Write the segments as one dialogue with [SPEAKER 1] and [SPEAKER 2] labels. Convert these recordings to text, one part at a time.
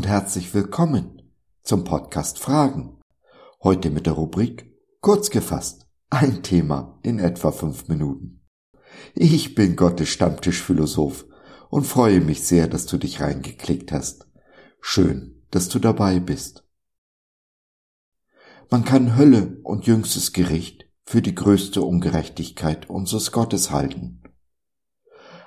[SPEAKER 1] herzlich willkommen zum Podcast Fragen. Heute mit der Rubrik Kurz gefasst, ein Thema in etwa fünf Minuten. Ich bin Gottes Stammtischphilosoph und freue mich sehr, dass du dich reingeklickt hast. Schön, dass du dabei bist. Man kann Hölle und jüngstes Gericht für die größte Ungerechtigkeit unseres Gottes halten.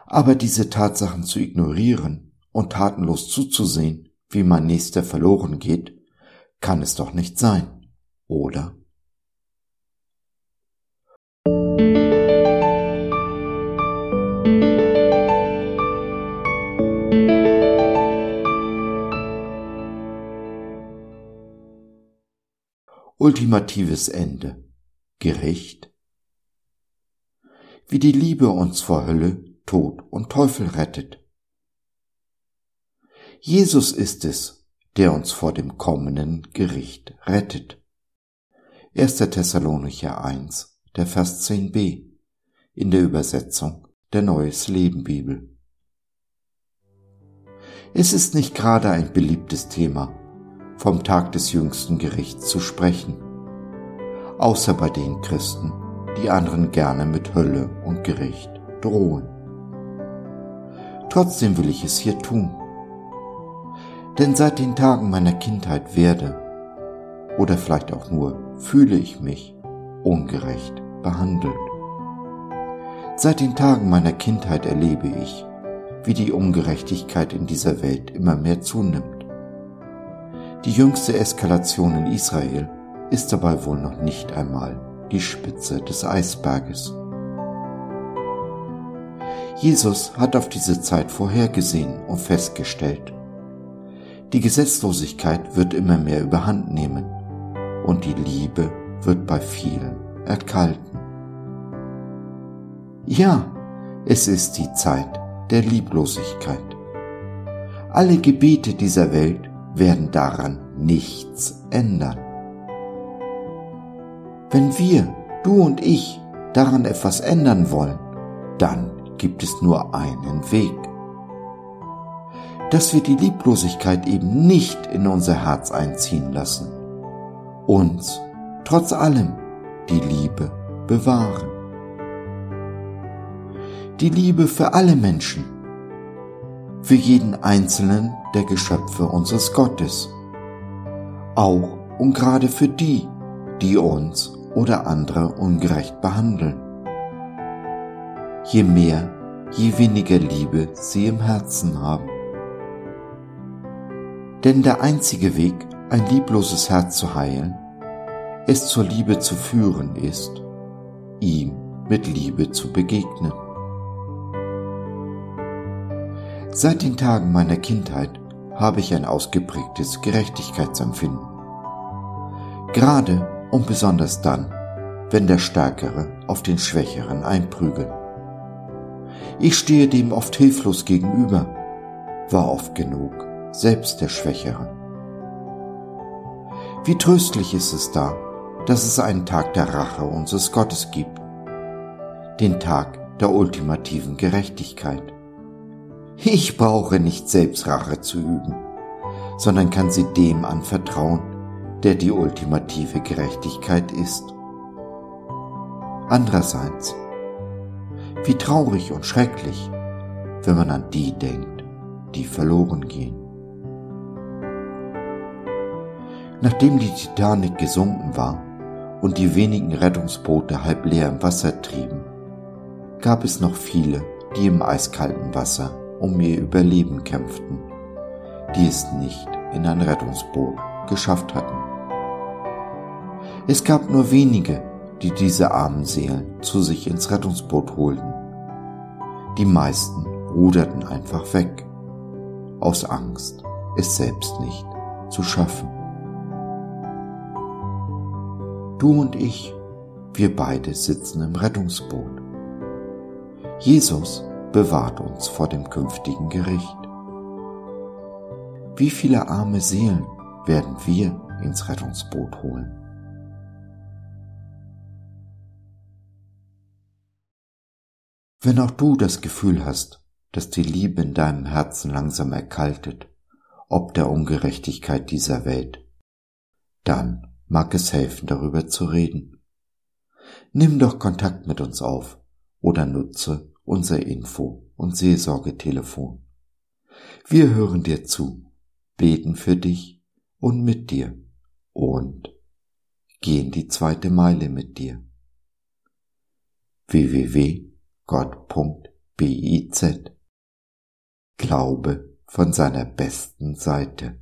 [SPEAKER 1] Aber diese Tatsachen zu ignorieren und tatenlos zuzusehen, wie mein Nächster verloren geht, kann es doch nicht sein, oder? Ultimatives Ende. Gericht. Wie die Liebe uns vor Hölle, Tod und Teufel rettet. Jesus ist es, der uns vor dem kommenden Gericht rettet. 1. Thessalonicher 1, der Vers 10b in der Übersetzung der Neues Leben Bibel. Es ist nicht gerade ein beliebtes Thema, vom Tag des jüngsten Gerichts zu sprechen, außer bei den Christen, die anderen gerne mit Hölle und Gericht drohen. Trotzdem will ich es hier tun denn seit den Tagen meiner Kindheit werde, oder vielleicht auch nur fühle ich mich ungerecht behandelt. Seit den Tagen meiner Kindheit erlebe ich, wie die Ungerechtigkeit in dieser Welt immer mehr zunimmt. Die jüngste Eskalation in Israel ist dabei wohl noch nicht einmal die Spitze des Eisberges. Jesus hat auf diese Zeit vorhergesehen und festgestellt, die Gesetzlosigkeit wird immer mehr überhand nehmen und die Liebe wird bei vielen erkalten. Ja, es ist die Zeit der Lieblosigkeit. Alle Gebete dieser Welt werden daran nichts ändern. Wenn wir, du und ich, daran etwas ändern wollen, dann gibt es nur einen Weg dass wir die Lieblosigkeit eben nicht in unser Herz einziehen lassen, uns trotz allem die Liebe bewahren. Die Liebe für alle Menschen, für jeden einzelnen der Geschöpfe unseres Gottes, auch und gerade für die, die uns oder andere ungerecht behandeln. Je mehr, je weniger Liebe sie im Herzen haben. Denn der einzige Weg, ein liebloses Herz zu heilen, es zur Liebe zu führen ist, ihm mit Liebe zu begegnen. Seit den Tagen meiner Kindheit habe ich ein ausgeprägtes Gerechtigkeitsempfinden. Gerade und besonders dann, wenn der Stärkere auf den Schwächeren einprügelt. Ich stehe dem oft hilflos gegenüber, war oft genug selbst der Schwächere. Wie tröstlich ist es da, dass es einen Tag der Rache unseres Gottes gibt, den Tag der ultimativen Gerechtigkeit. Ich brauche nicht selbst Rache zu üben, sondern kann sie dem anvertrauen, der die ultimative Gerechtigkeit ist. Andererseits, wie traurig und schrecklich, wenn man an die denkt, die verloren gehen. Nachdem die Titanic gesunken war und die wenigen Rettungsboote halb leer im Wasser trieben, gab es noch viele, die im eiskalten Wasser um ihr Überleben kämpften, die es nicht in ein Rettungsboot geschafft hatten. Es gab nur wenige, die diese armen Seelen zu sich ins Rettungsboot holten. Die meisten ruderten einfach weg, aus Angst, es selbst nicht zu schaffen. Du und ich, wir beide sitzen im Rettungsboot. Jesus bewahrt uns vor dem künftigen Gericht. Wie viele arme Seelen werden wir ins Rettungsboot holen? Wenn auch du das Gefühl hast, dass die Liebe in deinem Herzen langsam erkaltet ob der Ungerechtigkeit dieser Welt. Dann mag es helfen, darüber zu reden. Nimm doch Kontakt mit uns auf oder nutze unser Info- und Seelsorgetelefon. Wir hören dir zu, beten für dich und mit dir und gehen die zweite Meile mit dir. www.gott.biz Glaube von seiner besten Seite.